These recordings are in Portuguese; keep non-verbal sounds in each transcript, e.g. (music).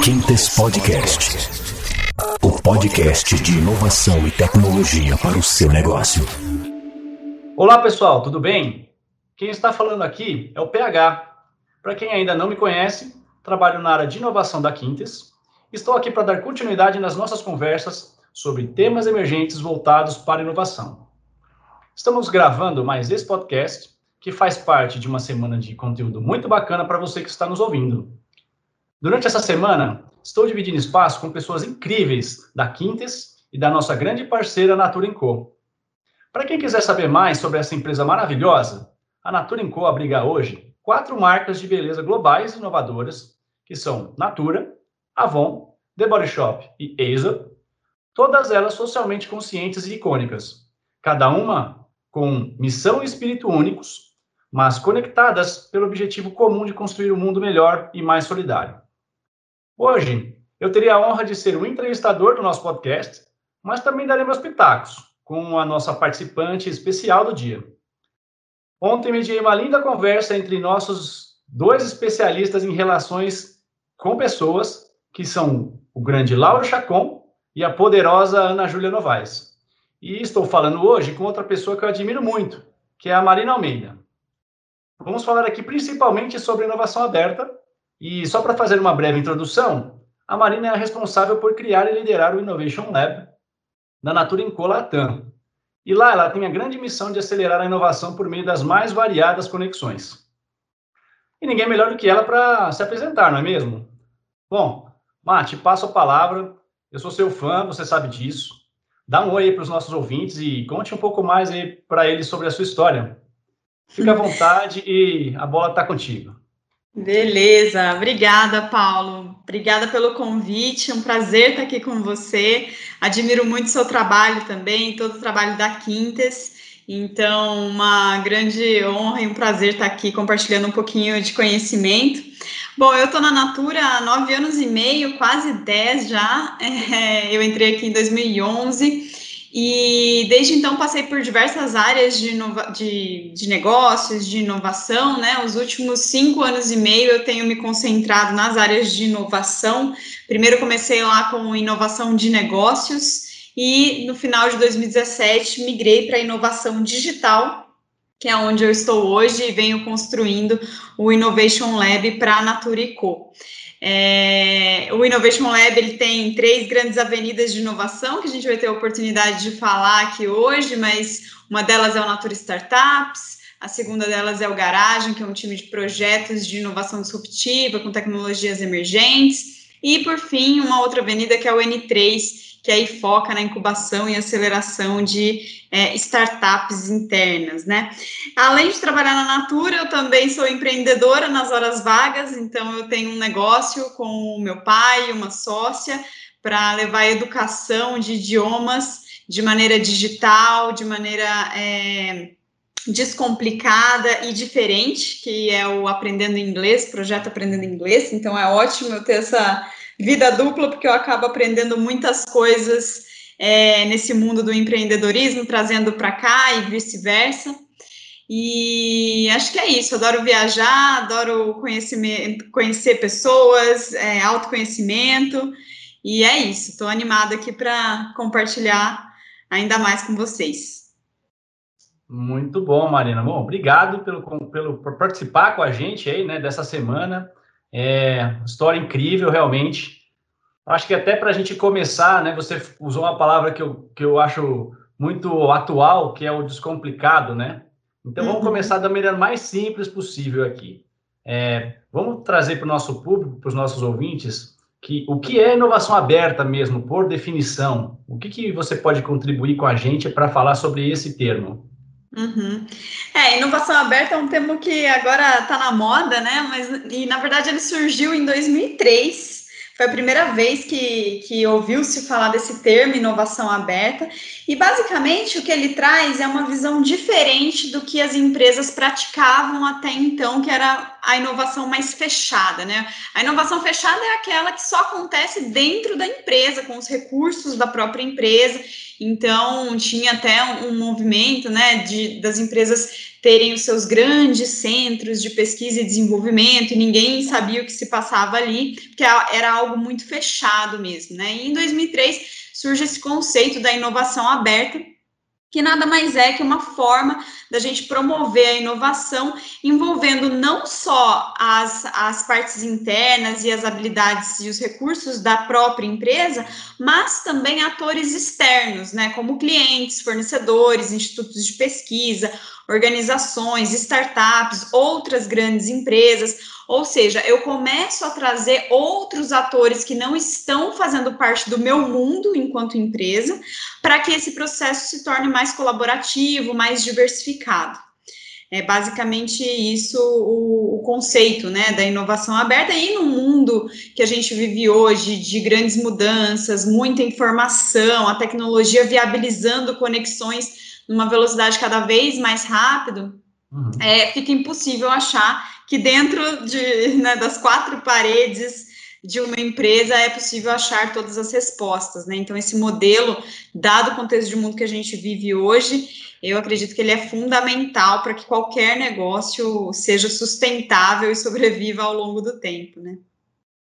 Quintes Podcast. O podcast de inovação e tecnologia para o seu negócio. Olá, pessoal, tudo bem? Quem está falando aqui é o PH. Para quem ainda não me conhece, trabalho na área de inovação da Quintes. Estou aqui para dar continuidade nas nossas conversas sobre temas emergentes voltados para inovação. Estamos gravando mais esse podcast, que faz parte de uma semana de conteúdo muito bacana para você que está nos ouvindo. Durante essa semana, estou dividindo espaço com pessoas incríveis da Quintes e da nossa grande parceira Natura Co. Para quem quiser saber mais sobre essa empresa maravilhosa, a Natura Co abriga hoje quatro marcas de beleza globais e inovadoras, que são Natura, Avon, The Body Shop e Aesop, todas elas socialmente conscientes e icônicas, cada uma com missão e espírito únicos, mas conectadas pelo objetivo comum de construir um mundo melhor e mais solidário. Hoje, eu teria a honra de ser o entrevistador do nosso podcast, mas também darei meus pitacos com a nossa participante especial do dia. Ontem mediei uma linda conversa entre nossos dois especialistas em relações com pessoas, que são o grande Lauro Chacon e a poderosa Ana Júlia Novaes. E estou falando hoje com outra pessoa que eu admiro muito, que é a Marina Almeida. Vamos falar aqui principalmente sobre inovação aberta e só para fazer uma breve introdução, a Marina é a responsável por criar e liderar o Innovation Lab da Natura Inco. E lá ela tem a grande missão de acelerar a inovação por meio das mais variadas conexões. E ninguém melhor do que ela para se apresentar, não é mesmo? Bom, Mate, passo a palavra. Eu sou seu fã, você sabe disso. Dá um oi para os nossos ouvintes e conte um pouco mais para eles sobre a sua história. Fica à vontade e a bola está contigo. Beleza, obrigada, Paulo. Obrigada pelo convite, um prazer estar aqui com você. Admiro muito seu trabalho também, todo o trabalho da Quintes. Então, uma grande honra e um prazer estar aqui compartilhando um pouquinho de conhecimento. Bom, eu estou na Natura há nove anos e meio, quase dez já. (laughs) É, eu entrei aqui em 2011 e desde então passei por diversas áreas de, de, de, negócios, de inovação, né? Os últimos cinco anos e meio eu tenho me concentrado nas áreas de inovação. Primeiro comecei lá com inovação de negócios e no final de 2017 migrei para inovação digital, que é onde eu estou hoje e venho construindo o Innovation Lab para a Naturico. É, o Innovation Lab ele tem três grandes avenidas de inovação que a gente vai ter a oportunidade de falar aqui hoje, mas uma delas é o Natura Startups, a segunda delas é o Garagem, que é um time de projetos de inovação disruptiva com tecnologias emergentes, e por fim, uma outra avenida que é o N3, que aí foca na incubação e aceleração de é, startups internas, né? Além de trabalhar na Natura, eu também sou empreendedora nas horas vagas, então eu tenho um negócio com o meu pai, uma sócia, para levar educação de idiomas de maneira digital, de maneira é, descomplicada e diferente, que é o Aprendendo Inglês, projeto Aprendendo Inglês. Então é ótimo eu ter essa vida dupla, porque eu acabo aprendendo muitas coisas é, nesse mundo do empreendedorismo, trazendo para cá e vice-versa. E acho que é isso. Adoro viajar, adoro conhecimento, conhecer pessoas, é, autoconhecimento. E é isso. Estou animada aqui para compartilhar ainda mais com vocês. Muito bom, Marina. Bom, obrigado pelo, pelo por participar com a gente aí, né, dessa semana. É, história incrível, realmente. Acho que até para a gente começar, né? Você usou uma palavra que eu, que eu acho muito atual, que é o descomplicado, né? Então vamos uhum. começar da maneira mais simples possível aqui. É, vamos trazer para o nosso público, para os nossos ouvintes, que o que é inovação aberta mesmo, por definição? O que, que você pode contribuir com a gente para falar sobre esse termo? Uhum. É, inovação aberta é um termo que agora está na moda, né? Mas e na verdade ele surgiu em 2003 foi a primeira vez que, que ouviu-se falar desse termo, inovação aberta, e basicamente o que ele traz é uma visão diferente do que as empresas praticavam até então, que era a inovação mais fechada, né? A inovação fechada é aquela que só acontece dentro da empresa, com os recursos da própria empresa. Então, tinha até um, movimento, né, de, das empresas terem os seus grandes centros de pesquisa e desenvolvimento, e ninguém sabia o que se passava ali, porque era algo muito fechado mesmo, né? E em 2003 surge esse conceito da inovação aberta, que nada mais é que uma forma da gente promover a inovação envolvendo não só as, as partes internas e as habilidades e os recursos da própria empresa, mas também atores externos, né, como clientes, fornecedores, institutos de pesquisa, organizações, startups, outras grandes empresas, ou seja, eu começo a trazer outros atores que não estão fazendo parte do meu mundo enquanto empresa, para que esse processo se torne mais colaborativo, mais diversificado. É basicamente isso o, o, conceito né, da inovação aberta. E no mundo que a gente vive hoje, de grandes mudanças, muita informação, a tecnologia viabilizando conexões numa velocidade cada vez mais rápido, uhum. é, fica impossível achar que dentro de, né, das quatro paredes de uma empresa é possível achar todas as respostas, né? Então, esse modelo, dado o contexto de mundo que a gente vive hoje, eu acredito que ele é fundamental para que qualquer negócio seja sustentável e sobreviva ao longo do tempo, né?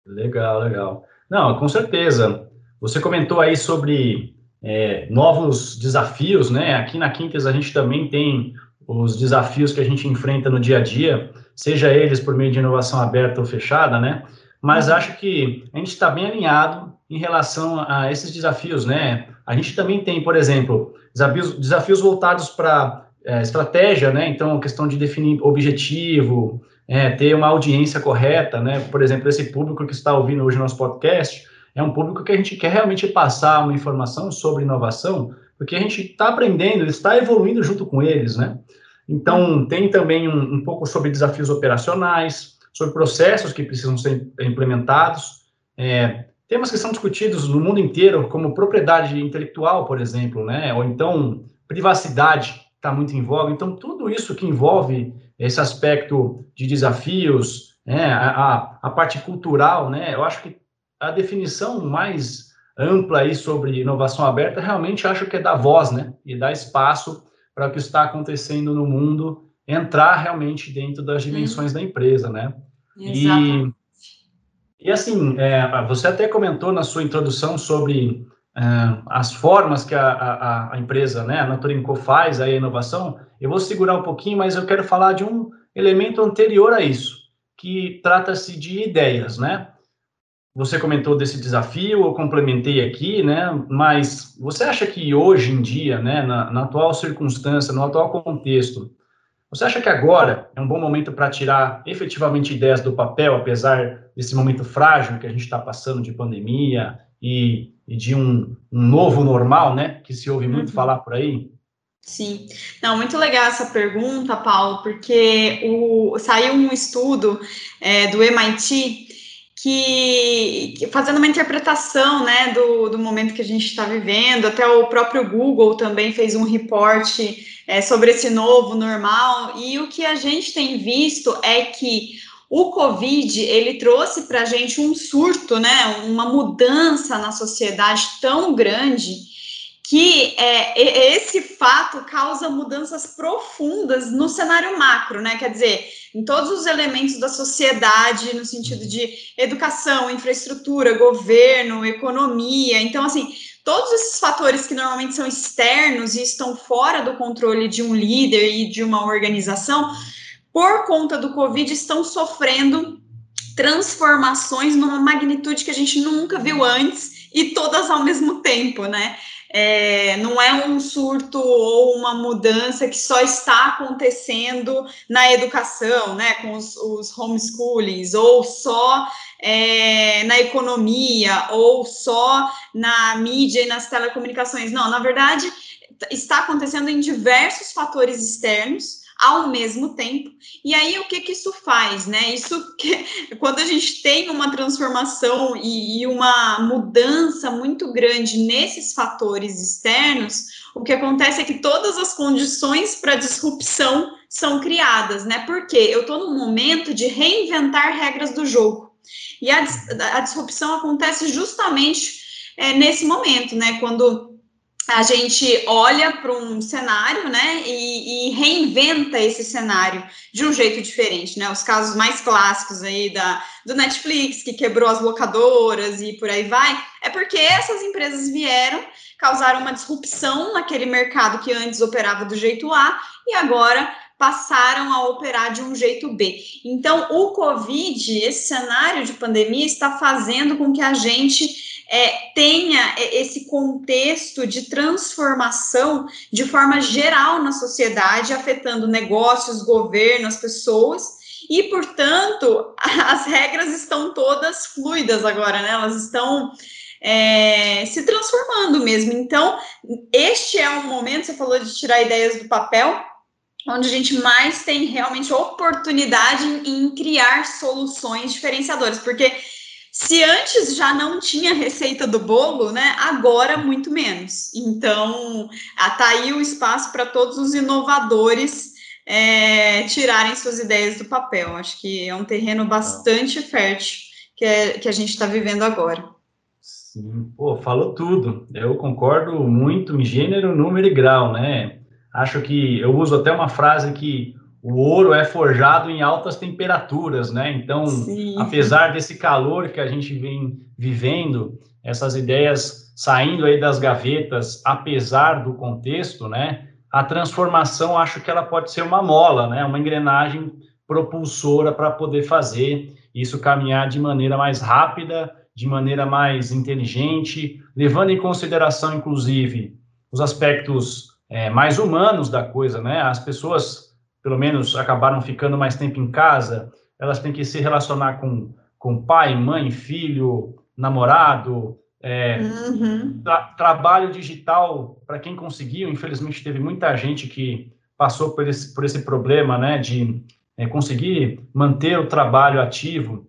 Legal, legal. Não, com certeza. Você comentou aí sobre é, novos desafios, né? Aqui na Quintas a gente também tem os desafios que a gente enfrenta no dia a dia, seja eles por meio de inovação aberta ou fechada, né? Mas uhum. acho que a gente está bem alinhado em relação a esses desafios, né? A gente também tem, por exemplo, desafios, desafios voltados para é, estratégia, né? Então, questão de definir objetivo, é, ter uma audiência correta, né? Por exemplo, esse público que está ouvindo hoje nosso podcast é um público que a gente quer realmente passar uma informação sobre inovação, porque a gente está aprendendo, está evoluindo junto com eles, né? Então, tem também um, um, pouco sobre desafios operacionais, sobre processos que precisam ser implementados, é, temas que são discutidos no mundo inteiro, como propriedade intelectual, por exemplo, né? Ou então, privacidade está muito em voga. Então, tudo isso que envolve esse aspecto de desafios, né? a, a, a parte cultural, né? Eu acho que a definição mais ampla aí sobre inovação aberta, realmente acho que é dar voz, né? E dar espaço para o que está acontecendo no mundo entrar realmente dentro das dimensões uhum. da empresa, né? Exatamente. E, e assim, é, você até comentou na sua introdução sobre é, as formas que a, a, a, empresa, né, a Naturinco faz a inovação. Eu vou segurar um pouquinho, mas eu quero falar de um elemento anterior a isso, que trata-se de ideias, né? Você comentou desse desafio, eu complementei aqui, né? Mas você acha que hoje em dia, né, na, na atual circunstância, no atual contexto, você acha que agora é um bom momento para tirar efetivamente ideias do papel, apesar desse momento frágil que a gente está passando de pandemia e, e de um, um, novo normal, né? Que se ouve muito uhum. falar por aí? Sim, não, muito legal essa pergunta, Paulo, porque o, saiu um estudo é, do MIT que, que, fazendo uma interpretação né, do, do momento que a gente está vivendo, até o próprio Google também fez um reporte é, sobre esse novo normal, e o que a gente tem visto é que o Covid ele trouxe para a gente um surto, né, uma mudança na sociedade tão grande que é, esse fato causa mudanças profundas no cenário macro, né? Quer dizer, em todos os elementos da sociedade, no sentido de educação, infraestrutura, governo, economia. Então, assim, todos esses fatores que normalmente são externos e estão fora do controle de um líder e de uma organização, por conta do Covid, estão sofrendo transformações numa magnitude que a gente nunca viu antes e todas ao mesmo tempo, né? É, não é um surto ou uma mudança que só está acontecendo na educação, né, com os, os homeschoolings, ou só é, na economia, ou só na mídia e nas telecomunicações. Não, na verdade, está acontecendo em diversos fatores externos ao mesmo tempo. E aí o que que isso faz, né? Isso que (laughs) quando a gente tem uma transformação e, e uma mudança muito grande nesses fatores externos, o que acontece é que todas as condições para disrupção são criadas, né? Porque eu estou num momento de reinventar regras do jogo. E a, a disrupção acontece justamente é, nesse momento, né? Quando a gente olha para um cenário, né, e, e, reinventa esse cenário de um jeito diferente, né? Os casos mais clássicos aí da, do Netflix, que quebrou as locadoras e por aí vai, é porque essas empresas vieram, causaram uma disrupção naquele mercado que antes operava do jeito A e agora passaram a operar de um jeito B. Então, o Covid, esse cenário de pandemia, está fazendo com que a gente é, tenha esse contexto de transformação de forma geral na sociedade, afetando negócios, governo, as pessoas, e, portanto, (laughs) as regras estão todas fluidas agora, né? Elas estão é, se transformando mesmo. Então, este é um momento, você falou de tirar ideias do papel, onde a gente mais tem realmente oportunidade em criar soluções diferenciadoras, porque se antes já não tinha receita do bolo, né? Agora muito menos. Então, tá aí o espaço para todos os inovadores é, tirarem suas ideias do papel. Acho que é um terreno bastante fértil que, é, que a gente está vivendo agora. Sim, pô, falou tudo. Eu concordo muito em gênero, número e grau, né? Acho que eu uso até uma frase que o ouro é forjado em altas temperaturas, né? Então, Sim. apesar desse calor que a gente vem vivendo, essas ideias saindo aí das gavetas, apesar do contexto, né? A transformação, acho que ela pode ser uma mola, né? Uma engrenagem propulsora para poder fazer isso caminhar de maneira mais rápida, de maneira mais inteligente, levando em consideração, inclusive, os aspectos é, mais humanos da coisa, né? As pessoas pelo menos acabaram ficando mais tempo em casa, elas têm que se relacionar com, com pai, mãe, filho, namorado, é, uhum. tra trabalho digital, para quem conseguiu, infelizmente teve muita gente que passou por esse, por esse problema, né, de é, conseguir manter o trabalho ativo.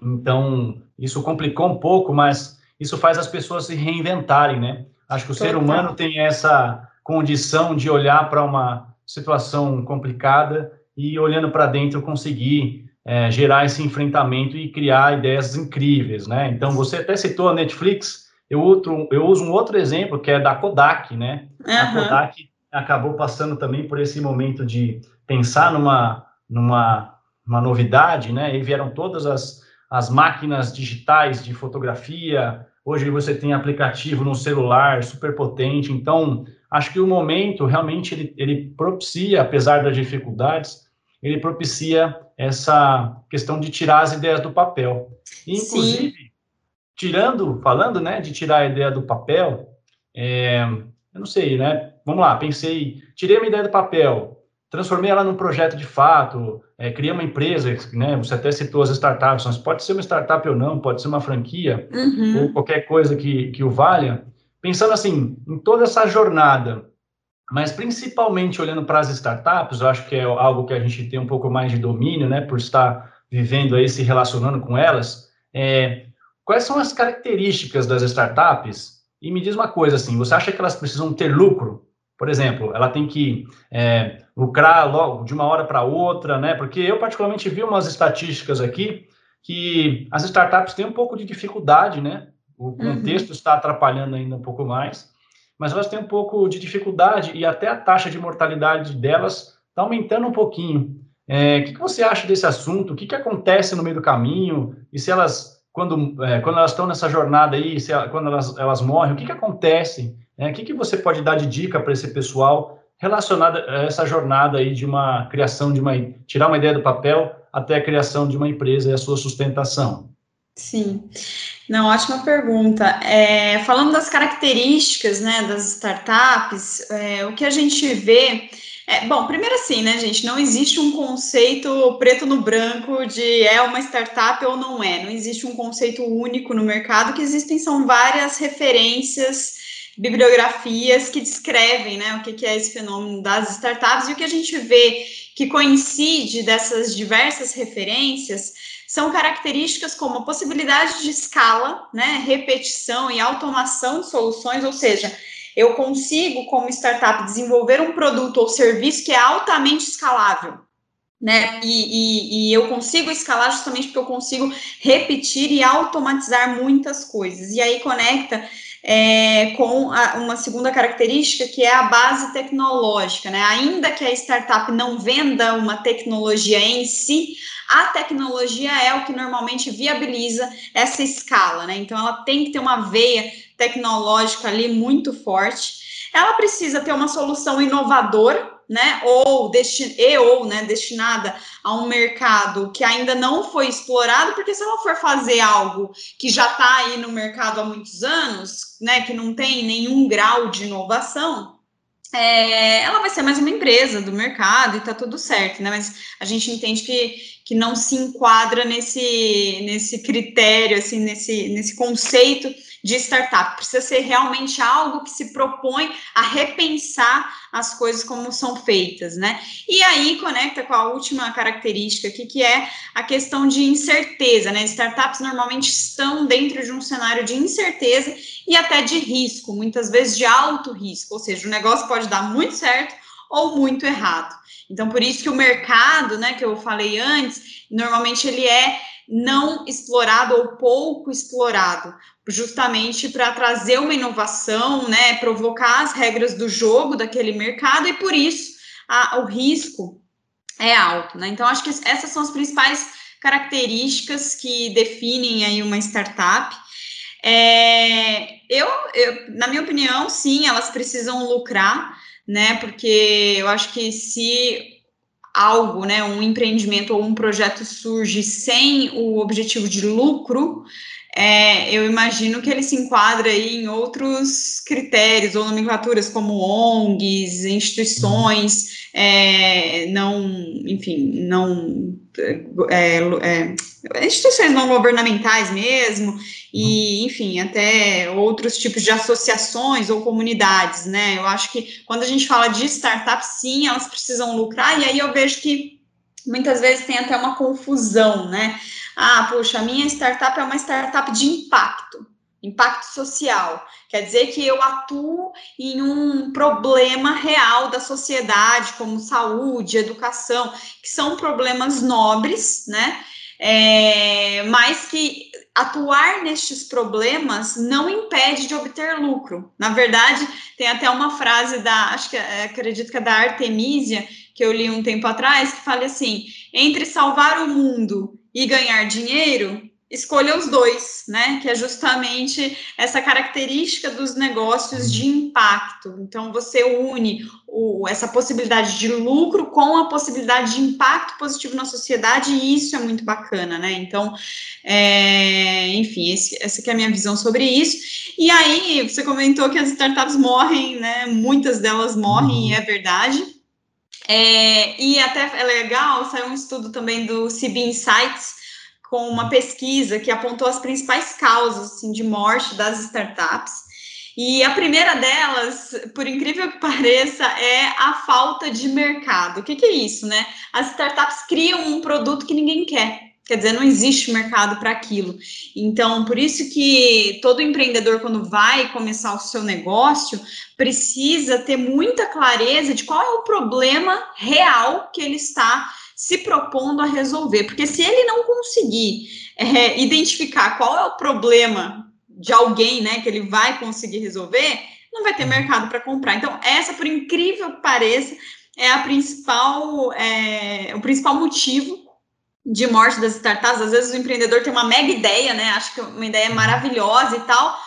Então, isso complicou um pouco, mas isso faz as pessoas se reinventarem, né? Acho que o Total. ser humano tem essa condição de olhar para uma situação complicada e olhando para dentro conseguir é, gerar esse enfrentamento e criar ideias incríveis, né? Então você até citou a Netflix, eu, outro, eu uso um outro exemplo que é da Kodak, né? Uhum. A Kodak acabou passando também por esse momento de pensar numa numa uma novidade, né? E vieram todas as, as máquinas digitais de fotografia. Hoje você tem aplicativo no celular super potente, então acho que o momento realmente ele, ele propicia, apesar das dificuldades, ele propicia essa questão de tirar as ideias do papel. E, inclusive, Sim. tirando, falando, né, de tirar a ideia do papel, é, eu não sei, né? Vamos lá, pensei, tirei uma ideia do papel, transformei ela num projeto de fato, é, criei uma empresa, né? Você até citou as startups, mas pode ser uma startup ou não, pode ser uma franquia, uhum. ou qualquer coisa que, que o valha pensando assim, em toda essa jornada, mas principalmente olhando para as startups, eu acho que é algo que a gente tem um pouco mais de domínio, né, por estar vivendo aí, se relacionando com elas, é, quais são as características das startups? E me diz uma coisa assim, você acha que elas precisam ter lucro? Por exemplo, ela tem que é, lucrar logo de uma hora para outra, né? Porque eu particularmente vi umas estatísticas aqui que as startups têm um pouco de dificuldade, né? O contexto uhum. está atrapalhando ainda um pouco mais, mas elas têm um pouco de dificuldade e até a taxa de mortalidade delas está aumentando um pouquinho. É, o que, que, você acha desse assunto? O que, que acontece no meio do caminho? E se elas, quando, é, quando elas estão nessa jornada aí, se, quando elas, elas morrem, o que, que acontece? É, o que, que você pode dar de dica para esse pessoal relacionada a essa jornada aí de uma criação de uma tirar uma ideia do papel até a criação de uma empresa e a sua sustentação? Sim, não, ótima pergunta. É, falando das características né, das startups, é, o que a gente vê. É, bom, primeiro assim, né, gente? Não existe um conceito preto no branco de é uma startup ou não é. Não existe um conceito único no mercado. Que existem são várias referências, bibliografias que descrevem né, o que, é esse fenômeno das startups. E o que a gente vê que coincide dessas diversas referências são características como a possibilidade de escala, né, repetição e automação de soluções, ou seja, eu consigo, como startup, desenvolver um produto ou serviço que é altamente escalável. Né? E, e, e, eu consigo escalar justamente porque eu consigo repetir e automatizar muitas coisas. E aí conecta é, com a, uma segunda característica que é a base tecnológica, né? Ainda que a startup não venda uma tecnologia em si, a tecnologia é o que normalmente viabiliza essa escala, né? Então ela tem que ter uma veia tecnológica ali muito forte. Ela precisa ter uma solução inovadora né, ou, e, ou né, destinada a um mercado que ainda não foi explorado, porque se ela for fazer algo que já está aí no mercado há muitos anos, né, que não tem nenhum grau de inovação, é, ela vai ser mais uma empresa do mercado e tá tudo certo, né? Mas a gente entende que, que não se enquadra nesse, nesse critério, assim, nesse, nesse conceito de startup. Precisa ser realmente algo que se propõe a repensar as coisas como são feitas, né? E aí conecta com a última característica aqui, que é a questão de incerteza, né? Startups normalmente estão dentro de um cenário de incerteza e até de risco, muitas vezes de alto risco, ou seja, o negócio pode dar muito certo ou muito errado. Então, por isso que o mercado, né, que eu falei antes, normalmente ele é não explorado ou pouco explorado, justamente para trazer uma inovação, né, provocar as regras do jogo daquele mercado e por isso a, o risco é alto, né? Então acho que essas são as principais características que definem aí uma startup. É, eu, eu, na minha opinião, sim, elas precisam lucrar, né? Porque eu acho que se algo, né, um empreendimento ou um projeto surge sem o objetivo de lucro, é, eu imagino que ele se enquadra aí em outros critérios ou nomenclaturas como ONGs, instituições, é, não, enfim, não é, é, instituições não governamentais mesmo, e, enfim, até outros tipos de associações ou comunidades, né? Eu acho que quando a gente fala de startups, sim, elas precisam lucrar, e aí eu vejo que muitas vezes tem até uma confusão, né? Ah, puxa, a minha startup é uma startup de impacto, impacto social. Quer dizer que eu atuo em um problema real da sociedade, como saúde, educação, que são problemas nobres, né? É, mas que atuar nestes problemas não impede de obter lucro. Na verdade, tem até uma frase da, acho que é, acredito que é da Artemisia, que eu li um tempo atrás, que fala assim: entre salvar o mundo e ganhar dinheiro, escolha os dois, né? Que é justamente essa característica dos negócios de impacto. Então, você une o, essa possibilidade de lucro com a possibilidade de impacto positivo na sociedade, e isso é muito bacana, né? Então, é, enfim, esse, essa é a minha visão sobre isso. E aí, você comentou que as startups morrem, né? Muitas delas morrem, e é verdade. É, e até é legal, saiu um estudo também do CB Insights, com uma pesquisa que apontou as principais causas assim, de morte das startups. E a primeira delas, por incrível que (laughs) pareça, é a falta de mercado. O que, que é isso, né? As startups criam um produto que ninguém quer. Quer dizer, não existe mercado para aquilo. Então, por isso que todo empreendedor, quando vai começar o seu negócio, precisa ter muita clareza de qual é o problema real que ele está se propondo a resolver. Porque se ele não conseguir é, identificar qual é o problema de alguém, né, que ele vai conseguir resolver, não vai ter mercado para comprar. Então, essa, por incrível que pareça, é a principal, é, o principal motivo de morte das startups. Às vezes o empreendedor tem uma mega ideia, né? Acho que uma ideia maravilhosa e tal,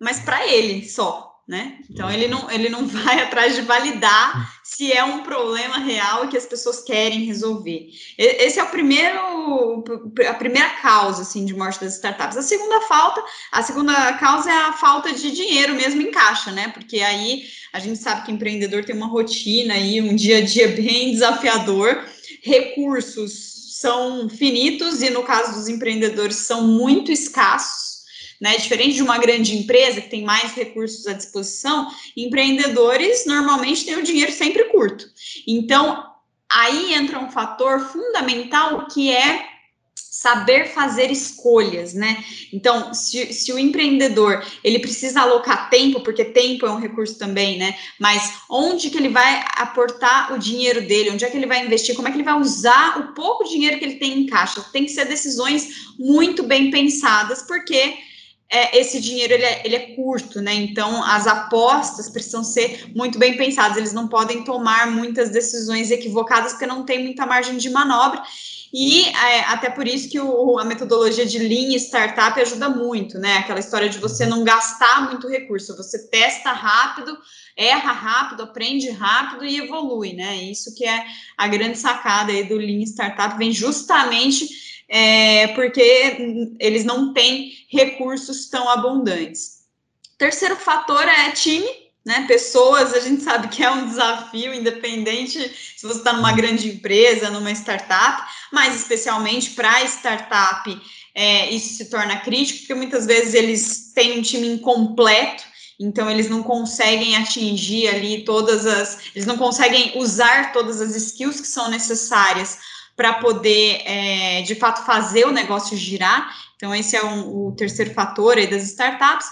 mas para ele só, né? Então ele não, ele não (laughs) vai atrás de validar se é um problema real que as pessoas querem resolver. Esse é o primeiro, a primeira causa assim de morte das startups. A segunda falta, a segunda causa é a falta de dinheiro mesmo em caixa, né? Porque aí a gente sabe que empreendedor tem uma rotina aí, um dia a dia bem desafiador, recursos são finitos e, no caso dos empreendedores, são muito escassos. Né? Diferente de uma grande empresa que tem mais recursos à disposição, empreendedores normalmente têm o dinheiro sempre curto. Então, aí entra um fator fundamental que é saber fazer escolhas, né? Então, se, se, o empreendedor ele precisa alocar tempo, porque tempo é um recurso também, né? Mas onde que ele vai aportar o dinheiro dele? Onde é que ele vai investir? Como é que ele vai usar o pouco dinheiro que ele tem em caixa? Tem que ser decisões muito bem pensadas, porque é, esse dinheiro ele é, ele é curto, né? Então as apostas precisam ser muito bem pensadas. Eles não podem tomar muitas decisões equivocadas porque não tem muita margem de manobra. E é, até por isso que o, a metodologia de Lean Startup ajuda muito, né? Aquela história de você não gastar muito recurso, você testa rápido, erra rápido, aprende rápido e evolui, né? Isso que é a grande sacada aí do Lean Startup, vem justamente é, porque eles não têm recursos tão abundantes. Terceiro fator é time, né? Pessoas, a gente sabe que é um desafio, independente se você está numa grande empresa, numa startup, mas especialmente para startup, é, isso se torna crítico, porque muitas vezes eles têm um time incompleto, então eles não conseguem atingir ali todas as. Eles não conseguem usar todas as skills que são necessárias para poder, é, de fato, fazer o negócio girar. Então, esse é um, o terceiro fator aí das startups.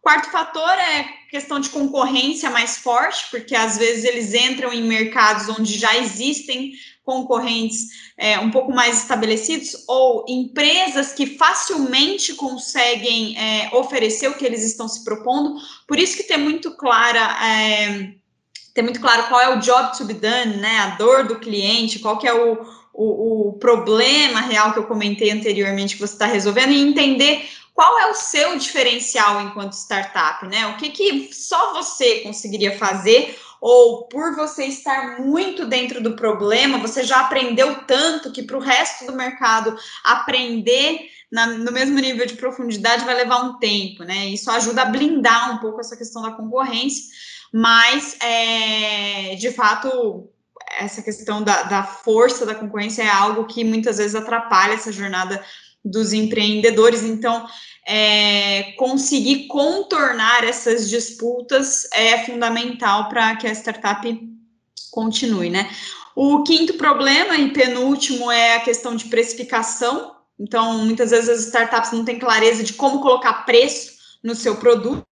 Quarto fator é questão de concorrência mais forte, porque às vezes eles entram em mercados onde já existem concorrentes é, um pouco mais estabelecidos ou empresas que facilmente conseguem é, oferecer o que eles estão se propondo. Por isso que tem muito clara é, ter muito claro qual é o job to be done, né? A dor do cliente, qual que é o, o, o problema real que eu comentei anteriormente que você está resolvendo e entender qual é o seu diferencial enquanto startup, né? O que, que só você conseguiria fazer, ou por você estar muito dentro do problema, você já aprendeu tanto que para o resto do mercado aprender na, no mesmo nível de profundidade vai levar um tempo, né? Isso ajuda a blindar um pouco essa questão da concorrência, mas é, de fato essa questão da, da força da concorrência é algo que muitas vezes atrapalha essa jornada dos empreendedores. Então, é, conseguir contornar essas disputas é fundamental para que a startup continue, né? O quinto problema e penúltimo é a questão de precificação. Então, muitas vezes as startups não têm clareza de como colocar preço no seu produto.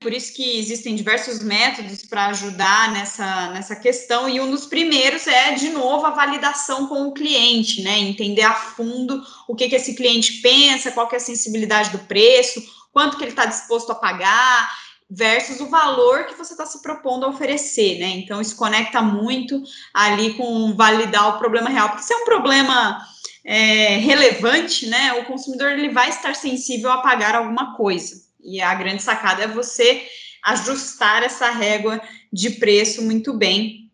Por isso que existem diversos métodos para ajudar nessa, nessa questão, e um dos primeiros é, de novo, a validação com o cliente, né? Entender a fundo o que, que esse cliente pensa, qual que é a sensibilidade do preço, quanto que ele está disposto a pagar, versus o valor que você está se propondo a oferecer, né? Então, isso conecta muito ali com validar o problema real, porque se é um problema é, relevante, né? O consumidor ele vai estar sensível a pagar alguma coisa. E a grande sacada é você ajustar essa régua de preço muito bem,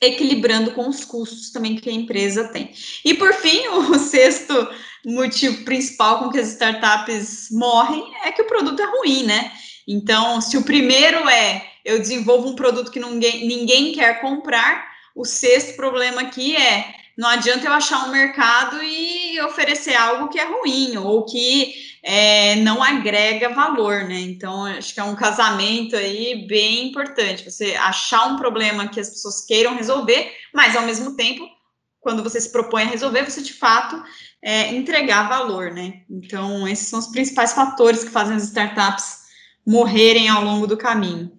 equilibrando com os custos também que a empresa tem. E por fim, (laughs) o sexto motivo principal com que as startups morrem é que o produto é ruim, né? Então, se o primeiro é eu desenvolvo um produto que ninguém, ninguém quer comprar, o sexto problema aqui é não adianta eu achar um mercado e oferecer algo que é ruim ou que é, não agrega valor, né? Então, acho que é um casamento aí bem importante. Você achar um problema que as pessoas queiram resolver, mas ao mesmo tempo, quando você se propõe a resolver, você de fato é, entregar valor, né? Então, esses são os principais fatores que fazem as startups morrerem ao longo do caminho.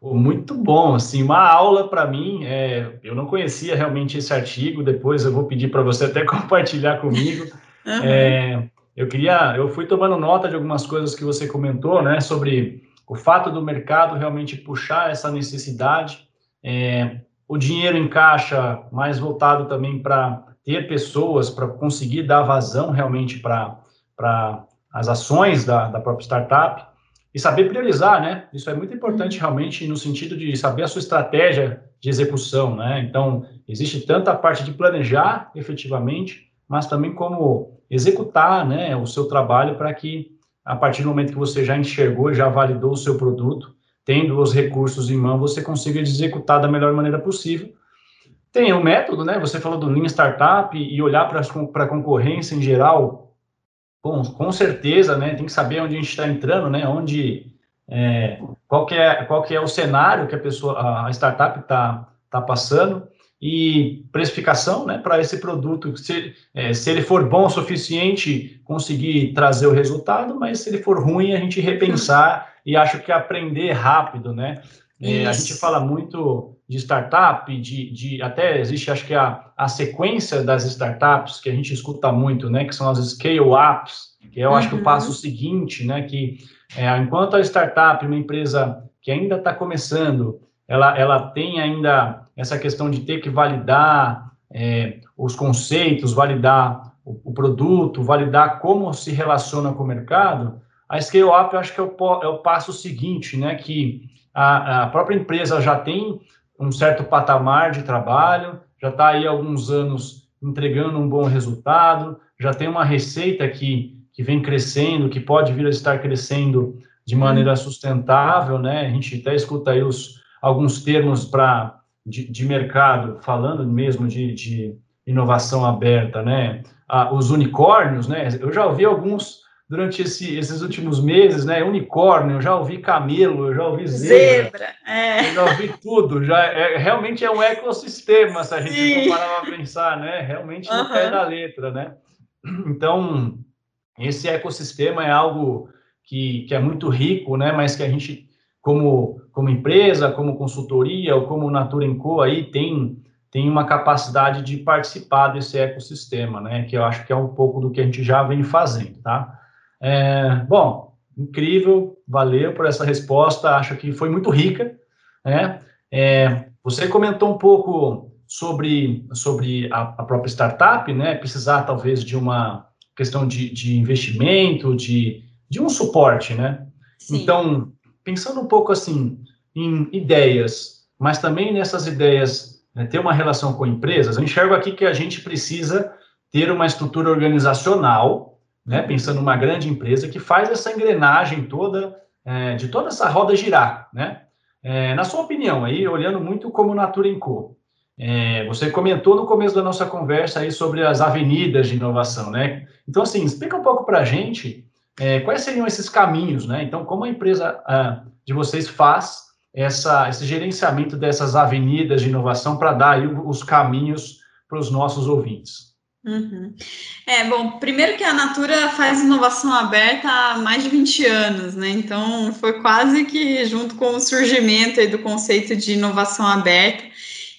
Muito bom, assim, uma aula para mim. É, eu não conhecia realmente esse artigo. Depois eu vou pedir para você até (laughs) compartilhar comigo. Uhum. É, eu queria, eu fui tomando nota de algumas coisas que você comentou, né, sobre o fato do mercado realmente puxar essa necessidade, é, o dinheiro em caixa mais voltado também para ter pessoas para conseguir dar vazão realmente para as ações da, da própria startup e saber priorizar, né? Isso é muito importante realmente no sentido de saber a sua estratégia de execução, né? Então, existe tanta parte de planejar efetivamente, mas também como executar, né, o seu trabalho para que a partir do momento que você já enxergou, já validou o seu produto, tendo os recursos em mão, você consiga executar da melhor maneira possível. Tem o um método, né? Você falou do Lean Startup e olhar para a concorrência em geral, Bom, com certeza, né? Tem que saber onde a gente está entrando, né? Onde, é, qual, que é, qual que é o cenário que a pessoa, a startup está tá passando e precificação, né? Para esse produto, se, é, se ele for bom o suficiente, conseguir trazer o resultado, mas se ele for ruim, a gente repensar e acho que aprender rápido, né? É, a gente fala muito de startup, de, de até existe, acho que a, a sequência das startups que a gente escuta muito, né, que são as scale-ups, que eu uhum. acho que o uhum. passo seguinte, né, que é, enquanto a startup, uma empresa que ainda está começando, ela, ela tem ainda essa questão de ter que validar é, os conceitos, validar o, o, produto, validar como se relaciona com o mercado, a scale-up eu acho que é o, é o passo seguinte, né, que a, a própria empresa já tem um certo patamar de trabalho, já está aí alguns anos entregando um bom resultado, já tem uma receita que, que vem crescendo, que pode vir a estar crescendo de maneira uhum. sustentável, né? A gente até escuta aí os, alguns termos para de, de, mercado, falando mesmo de, de inovação aberta, né? Ah, os unicórnios, né? Eu já ouvi alguns durante esse, esses últimos meses, né? Unicórnio, eu já ouvi camelo, eu já ouvi zebra, zebra é. eu já ouvi tudo. Já é, realmente é um ecossistema, se a gente Sim. for parar para pensar, né? Realmente no pé da letra, né? Então, esse ecossistema é algo que, que é muito rico, né? Mas que a gente, como, como empresa, como consultoria ou como Natura Co aí tem tem uma capacidade de participar desse ecossistema, né? Que eu acho que é um pouco do que a gente já vem fazendo, tá? É, bom, incrível, valeu por essa resposta, acho que foi muito rica, né? É, você comentou um pouco sobre, sobre a, a, própria startup, né? Precisar talvez de uma questão de, de investimento, de, de um suporte, né? Sim. Então, pensando um pouco assim em ideias, mas também nessas ideias né, ter uma relação com empresas, eu enxergo aqui que a gente precisa ter uma estrutura organizacional né, pensando numa grande empresa que faz essa engrenagem toda, é, de toda essa roda girar, né? É, na sua opinião, aí, olhando muito como Natura Co., é, você comentou no começo da nossa conversa aí sobre as avenidas de inovação, né? Então, assim, explica um pouco para a gente é, quais seriam esses caminhos, né? Então, como a empresa a, de vocês faz essa, esse gerenciamento dessas avenidas de inovação para dar aí os caminhos para os nossos ouvintes? Uhum. É, bom, primeiro que a Natura faz inovação aberta há mais de 20 anos, né? Então, foi quase que junto com o surgimento do conceito de inovação aberta.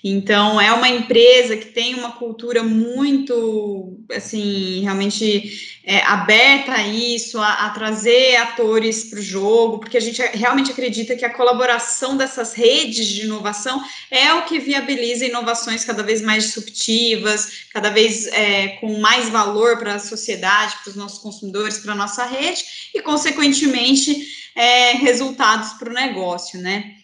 Então, é uma empresa que tem uma cultura muito, assim, realmente é, aberta a isso, a, a trazer atores para o jogo, porque a gente realmente acredita que a colaboração dessas redes de inovação é o que viabiliza inovações cada vez mais disruptivas, cada vez é, com mais valor para a sociedade, para os nossos consumidores, para a nossa rede, e, consequentemente, é, resultados para o negócio, né?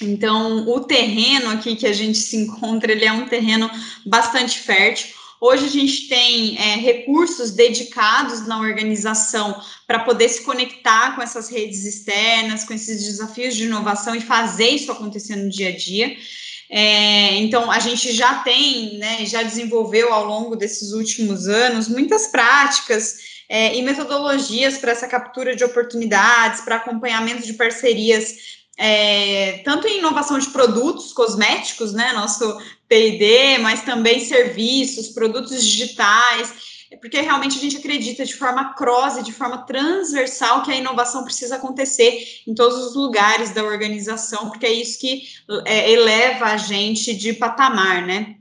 Então, o terreno aqui que a gente se encontra, ele é um terreno bastante fértil. Hoje a gente tem é, recursos dedicados na organização para poder se conectar com essas redes externas, com esses desafios de inovação e fazer isso acontecer no dia a dia. É, então, a gente já tem, né, já desenvolveu ao longo desses últimos anos muitas práticas é, e metodologias para essa captura de oportunidades, para acompanhamento de parcerias é, tanto em inovação de produtos cosméticos, né, nosso P&D, mas também serviços, produtos digitais, porque realmente a gente acredita de forma cross de forma transversal que a inovação precisa acontecer em todos os lugares da organização, porque é isso que é, eleva a gente de patamar, né?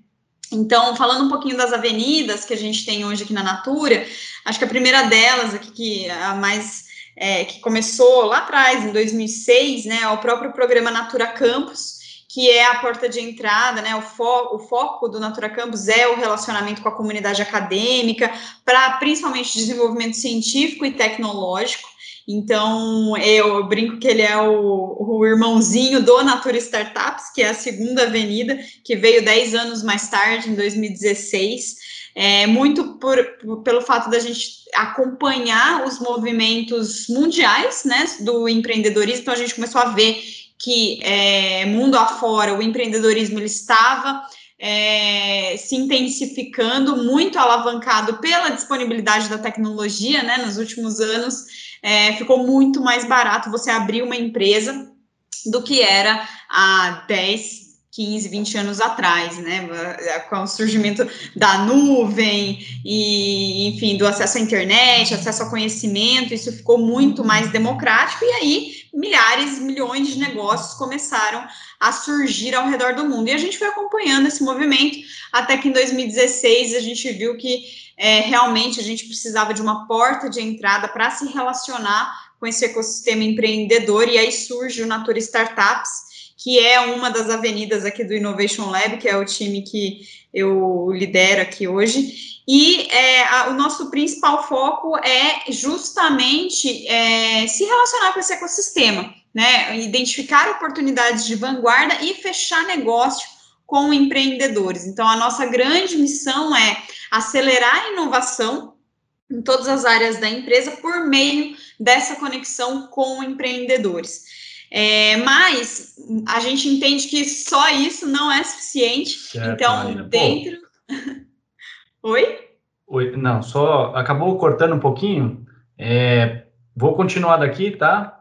Então, falando um pouquinho das avenidas que a gente tem hoje aqui na Natura, acho que a primeira delas aqui, que é a mais é, que começou lá atrás, em 2006, né, o próprio programa Natura Campus, que é a porta de entrada, né, o, fo o foco do Natura Campus é o relacionamento com a comunidade acadêmica, para principalmente desenvolvimento científico e tecnológico. Então, eu brinco que ele é o, o, irmãozinho do Natura Startups, que é a segunda avenida, que veio 10 anos mais tarde, em 2016 é, muito por, pelo fato da gente acompanhar os movimentos mundiais né, do empreendedorismo, então a gente começou a ver que é, mundo afora o empreendedorismo ele estava é, se intensificando, muito alavancado pela disponibilidade da tecnologia, né? Nos últimos anos é, ficou muito mais barato você abrir uma empresa do que era há 10, 15, 20 anos atrás, né? Com o surgimento da nuvem e, enfim, do acesso à internet, acesso ao conhecimento, isso ficou muito mais democrático e aí milhares, milhões de negócios começaram a surgir ao redor do mundo. E a gente foi acompanhando esse movimento até que em 2016 a gente viu que é, realmente a gente precisava de uma porta de entrada para se relacionar com esse ecossistema empreendedor e aí surge o Natura Startups que é uma das avenidas aqui do Innovation Lab, que é o time que eu lidero aqui hoje. E é, a, o nosso principal foco é justamente é, se relacionar com esse ecossistema, né? Identificar oportunidades de vanguarda e fechar negócio com empreendedores. Então, a nossa grande missão é acelerar a inovação em todas as áreas da empresa por meio dessa conexão com empreendedores. É, mas a gente entende que só isso não é suficiente. Certo, então, Marina. dentro. (laughs) Oi? Oi? Não, só acabou cortando um pouquinho. É, vou continuar daqui, tá?